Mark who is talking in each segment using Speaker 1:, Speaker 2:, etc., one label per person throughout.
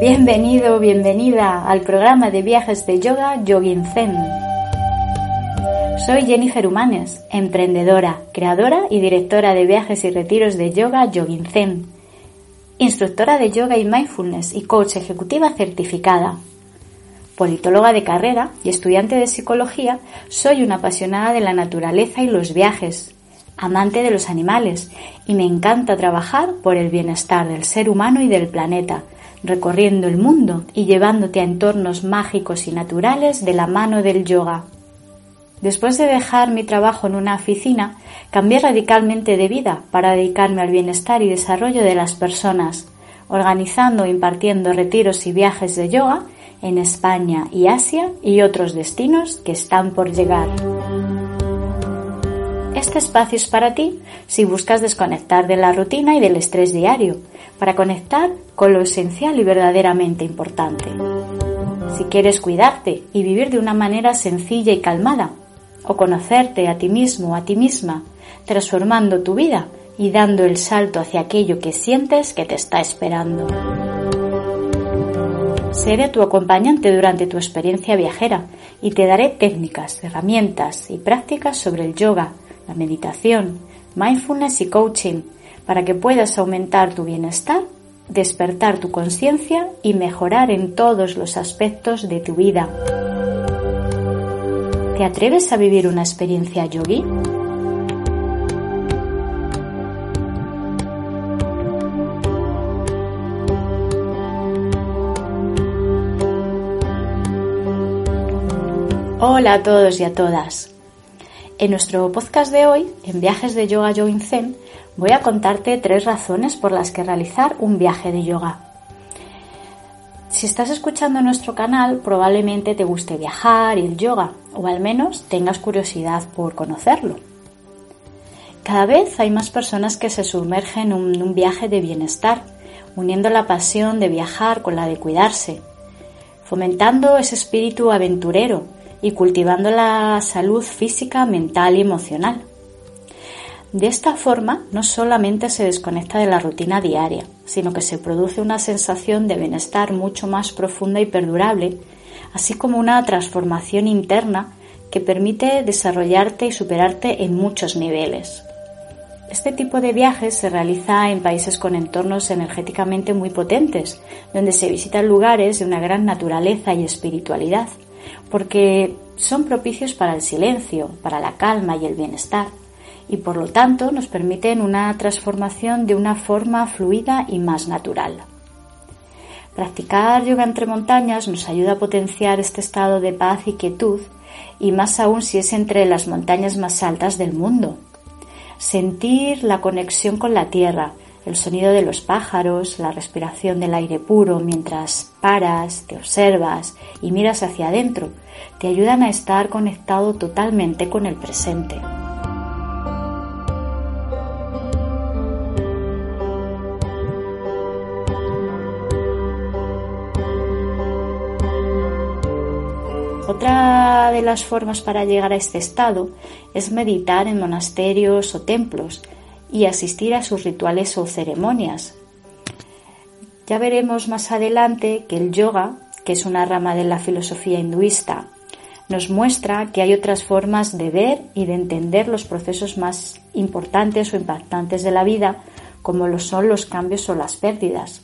Speaker 1: Bienvenido, bienvenida al programa de viajes de yoga Yogin Zen. Soy Jennifer Humanes, emprendedora, creadora y directora de viajes y retiros de yoga Yogin Zen, instructora de yoga y mindfulness y coach ejecutiva certificada. Politóloga de carrera y estudiante de psicología, soy una apasionada de la naturaleza y los viajes, amante de los animales y me encanta trabajar por el bienestar del ser humano y del planeta, recorriendo el mundo y llevándote a entornos mágicos y naturales de la mano del yoga. Después de dejar mi trabajo en una oficina, cambié radicalmente de vida para dedicarme al bienestar y desarrollo de las personas, organizando e impartiendo retiros y viajes de yoga en España y Asia y otros destinos que están por llegar. Este espacio es para ti si buscas desconectar de la rutina y del estrés diario, para conectar con lo esencial y verdaderamente importante. Si quieres cuidarte y vivir de una manera sencilla y calmada, o conocerte a ti mismo o a ti misma, transformando tu vida y dando el salto hacia aquello que sientes que te está esperando. Seré tu acompañante durante tu experiencia viajera y te daré técnicas, herramientas y prácticas sobre el yoga, la meditación, mindfulness y coaching para que puedas aumentar tu bienestar, despertar tu conciencia y mejorar en todos los aspectos de tu vida. ¿Te atreves a vivir una experiencia yogi? Hola a todos y a todas. En nuestro podcast de hoy, en Viajes de Yoga Yogin Zen, voy a contarte tres razones por las que realizar un viaje de yoga. Si estás escuchando nuestro canal, probablemente te guste viajar y el yoga, o al menos tengas curiosidad por conocerlo. Cada vez hay más personas que se sumergen en un viaje de bienestar, uniendo la pasión de viajar con la de cuidarse, fomentando ese espíritu aventurero y cultivando la salud física, mental y emocional. De esta forma, no solamente se desconecta de la rutina diaria, sino que se produce una sensación de bienestar mucho más profunda y perdurable, así como una transformación interna que permite desarrollarte y superarte en muchos niveles. Este tipo de viajes se realiza en países con entornos energéticamente muy potentes, donde se visitan lugares de una gran naturaleza y espiritualidad porque son propicios para el silencio, para la calma y el bienestar, y por lo tanto nos permiten una transformación de una forma fluida y más natural. Practicar yoga entre montañas nos ayuda a potenciar este estado de paz y quietud, y más aún si es entre las montañas más altas del mundo. Sentir la conexión con la tierra, el sonido de los pájaros, la respiración del aire puro mientras paras, te observas y miras hacia adentro, te ayudan a estar conectado totalmente con el presente. Otra de las formas para llegar a este estado es meditar en monasterios o templos, y asistir a sus rituales o ceremonias. Ya veremos más adelante que el yoga, que es una rama de la filosofía hinduista, nos muestra que hay otras formas de ver y de entender los procesos más importantes o impactantes de la vida, como lo son los cambios o las pérdidas.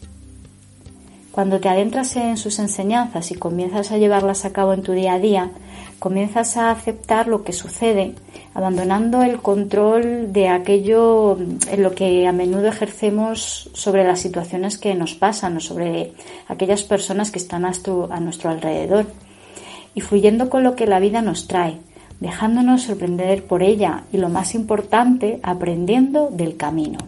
Speaker 1: Cuando te adentras en sus enseñanzas y comienzas a llevarlas a cabo en tu día a día, comienzas a aceptar lo que sucede, abandonando el control de aquello en lo que a menudo ejercemos sobre las situaciones que nos pasan o sobre aquellas personas que están a nuestro, a nuestro alrededor, y fluyendo con lo que la vida nos trae, dejándonos sorprender por ella y lo más importante, aprendiendo del camino.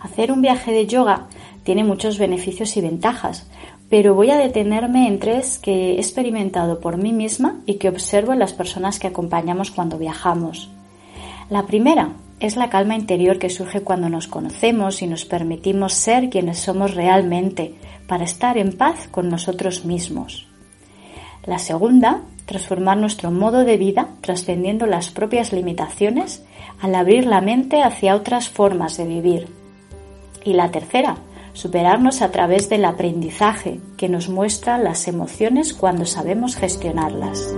Speaker 1: Hacer un viaje de yoga tiene muchos beneficios y ventajas, pero voy a detenerme en tres que he experimentado por mí misma y que observo en las personas que acompañamos cuando viajamos. La primera es la calma interior que surge cuando nos conocemos y nos permitimos ser quienes somos realmente para estar en paz con nosotros mismos. La segunda, transformar nuestro modo de vida trascendiendo las propias limitaciones al abrir la mente hacia otras formas de vivir. Y la tercera, superarnos a través del aprendizaje que nos muestra las emociones cuando sabemos gestionarlas.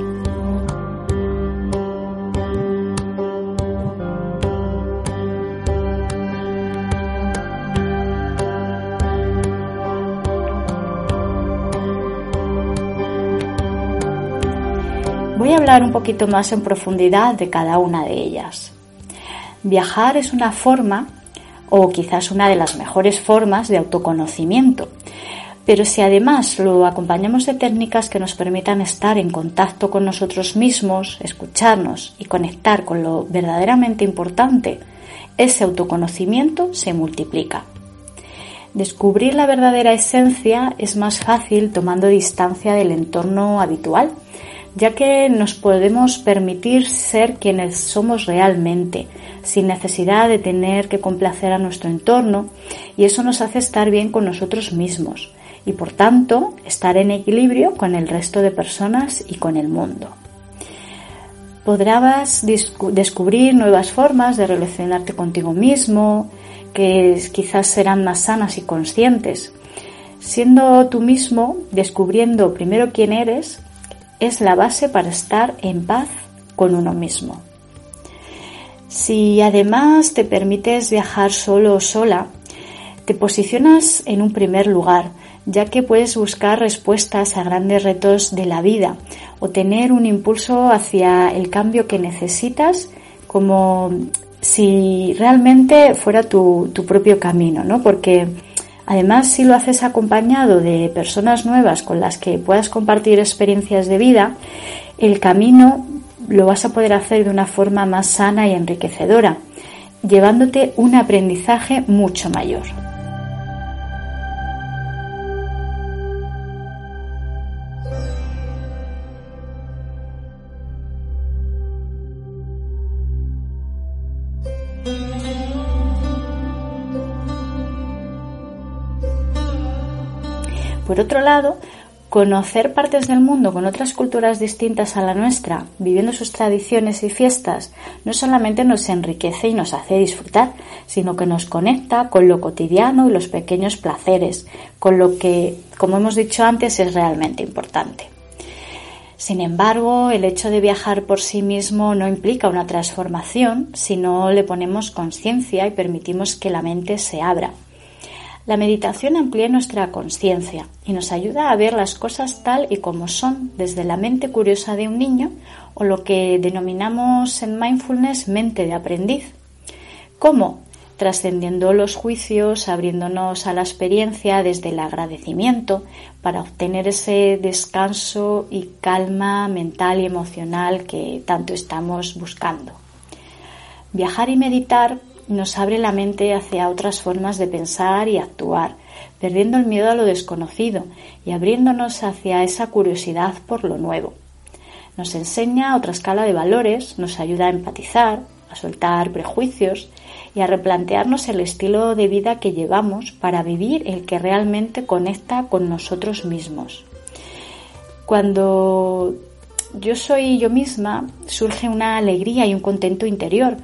Speaker 1: Voy a hablar un poquito más en profundidad de cada una de ellas. Viajar es una forma, o quizás una de las mejores formas de autoconocimiento, pero si además lo acompañamos de técnicas que nos permitan estar en contacto con nosotros mismos, escucharnos y conectar con lo verdaderamente importante, ese autoconocimiento se multiplica. Descubrir la verdadera esencia es más fácil tomando distancia del entorno habitual ya que nos podemos permitir ser quienes somos realmente, sin necesidad de tener que complacer a nuestro entorno, y eso nos hace estar bien con nosotros mismos y por tanto estar en equilibrio con el resto de personas y con el mundo. Podrás descubrir nuevas formas de relacionarte contigo mismo, que quizás serán más sanas y conscientes. Siendo tú mismo, descubriendo primero quién eres es la base para estar en paz con uno mismo. Si además te permites viajar solo o sola, te posicionas en un primer lugar, ya que puedes buscar respuestas a grandes retos de la vida o tener un impulso hacia el cambio que necesitas como si realmente fuera tu, tu propio camino, ¿no? Porque Además, si lo haces acompañado de personas nuevas con las que puedas compartir experiencias de vida, el camino lo vas a poder hacer de una forma más sana y enriquecedora, llevándote un aprendizaje mucho mayor. Por otro lado, conocer partes del mundo con otras culturas distintas a la nuestra, viviendo sus tradiciones y fiestas, no solamente nos enriquece y nos hace disfrutar, sino que nos conecta con lo cotidiano y los pequeños placeres, con lo que, como hemos dicho antes, es realmente importante. Sin embargo, el hecho de viajar por sí mismo no implica una transformación si no le ponemos conciencia y permitimos que la mente se abra. La meditación amplía nuestra conciencia y nos ayuda a ver las cosas tal y como son desde la mente curiosa de un niño o lo que denominamos en mindfulness mente de aprendiz. ¿Cómo? Trascendiendo los juicios, abriéndonos a la experiencia desde el agradecimiento para obtener ese descanso y calma mental y emocional que tanto estamos buscando. Viajar y meditar nos abre la mente hacia otras formas de pensar y actuar, perdiendo el miedo a lo desconocido y abriéndonos hacia esa curiosidad por lo nuevo. Nos enseña otra escala de valores, nos ayuda a empatizar, a soltar prejuicios y a replantearnos el estilo de vida que llevamos para vivir el que realmente conecta con nosotros mismos. Cuando yo soy yo misma, surge una alegría y un contento interior,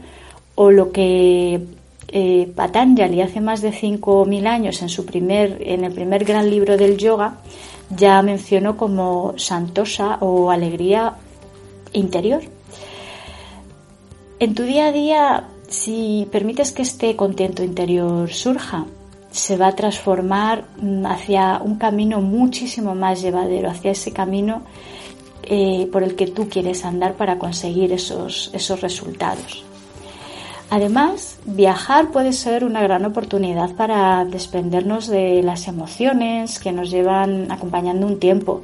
Speaker 1: o lo que eh, Patanjali hace más de 5.000 años en, su primer, en el primer gran libro del yoga ya mencionó como santosa o alegría interior. En tu día a día, si permites que este contento interior surja, se va a transformar hacia un camino muchísimo más llevadero, hacia ese camino eh, por el que tú quieres andar para conseguir esos, esos resultados. Además, viajar puede ser una gran oportunidad para desprendernos de las emociones que nos llevan acompañando un tiempo,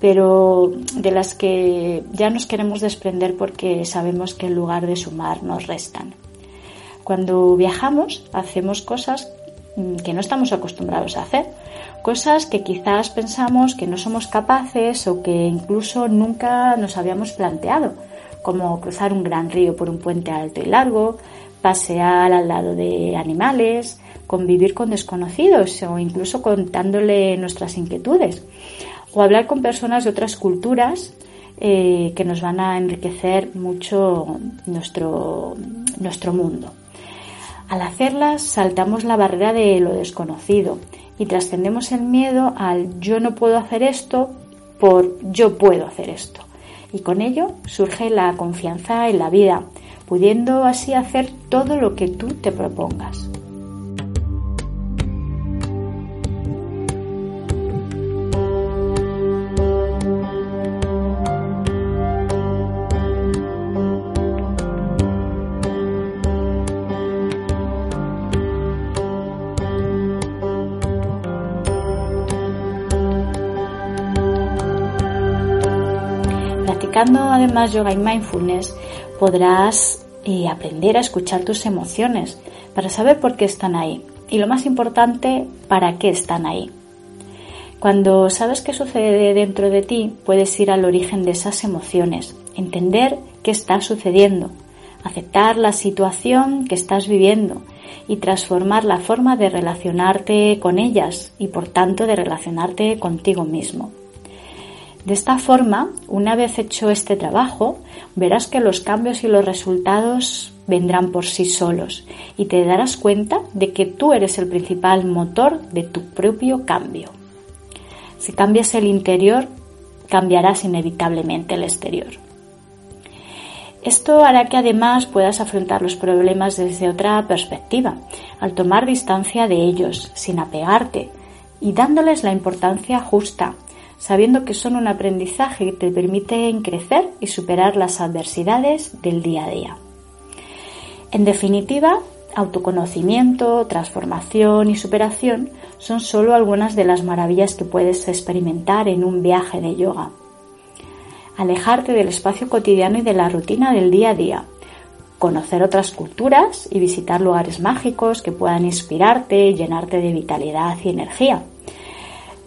Speaker 1: pero de las que ya nos queremos desprender porque sabemos que en lugar de sumar nos restan. Cuando viajamos hacemos cosas que no estamos acostumbrados a hacer, cosas que quizás pensamos que no somos capaces o que incluso nunca nos habíamos planteado, como cruzar un gran río por un puente alto y largo, pasear al lado de animales, convivir con desconocidos o incluso contándole nuestras inquietudes o hablar con personas de otras culturas eh, que nos van a enriquecer mucho nuestro, nuestro mundo. Al hacerlas saltamos la barrera de lo desconocido y trascendemos el miedo al yo no puedo hacer esto por yo puedo hacer esto. Y con ello surge la confianza en la vida, pudiendo así hacer todo lo que tú te propongas. Practicando además yoga y mindfulness podrás eh, aprender a escuchar tus emociones para saber por qué están ahí y lo más importante, para qué están ahí. Cuando sabes qué sucede dentro de ti, puedes ir al origen de esas emociones, entender qué está sucediendo, aceptar la situación que estás viviendo y transformar la forma de relacionarte con ellas y por tanto de relacionarte contigo mismo. De esta forma, una vez hecho este trabajo, verás que los cambios y los resultados vendrán por sí solos y te darás cuenta de que tú eres el principal motor de tu propio cambio. Si cambias el interior, cambiarás inevitablemente el exterior. Esto hará que además puedas afrontar los problemas desde otra perspectiva, al tomar distancia de ellos, sin apegarte y dándoles la importancia justa sabiendo que son un aprendizaje que te permite crecer y superar las adversidades del día a día. En definitiva, autoconocimiento, transformación y superación son solo algunas de las maravillas que puedes experimentar en un viaje de yoga. Alejarte del espacio cotidiano y de la rutina del día a día, conocer otras culturas y visitar lugares mágicos que puedan inspirarte y llenarte de vitalidad y energía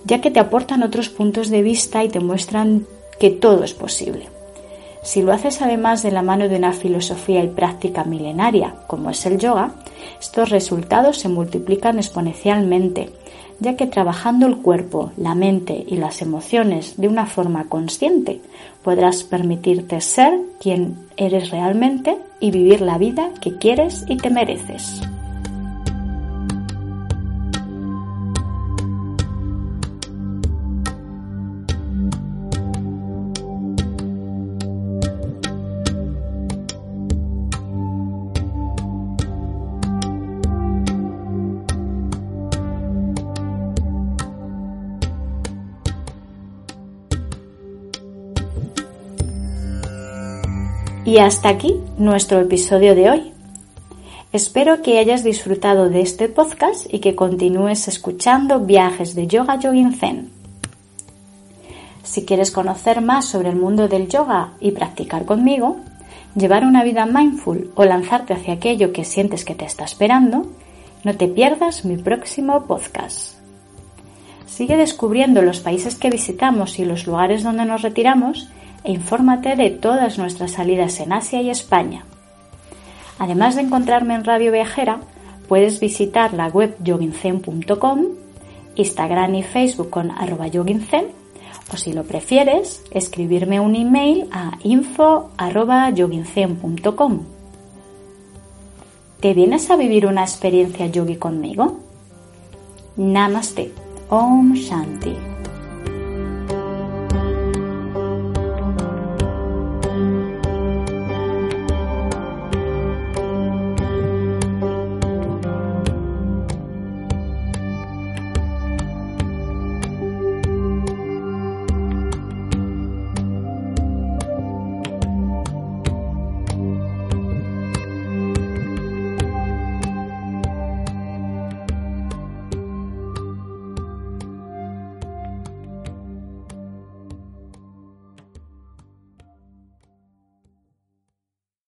Speaker 1: ya que te aportan otros puntos de vista y te muestran que todo es posible. Si lo haces además de la mano de una filosofía y práctica milenaria, como es el yoga, estos resultados se multiplican exponencialmente, ya que trabajando el cuerpo, la mente y las emociones de una forma consciente, podrás permitirte ser quien eres realmente y vivir la vida que quieres y te mereces. Y hasta aquí nuestro episodio de hoy. Espero que hayas disfrutado de este podcast y que continúes escuchando viajes de yoga yogin zen. Si quieres conocer más sobre el mundo del yoga y practicar conmigo, llevar una vida mindful o lanzarte hacia aquello que sientes que te está esperando, no te pierdas mi próximo podcast. Sigue descubriendo los países que visitamos y los lugares donde nos retiramos e infórmate de todas nuestras salidas en Asia y España. Además de encontrarme en Radio Viajera, puedes visitar la web yoginzen.com, Instagram y Facebook con arroba yoginzen, o si lo prefieres, escribirme un email a info ¿Te vienes a vivir una experiencia yogi conmigo? Namaste. Om Shanti.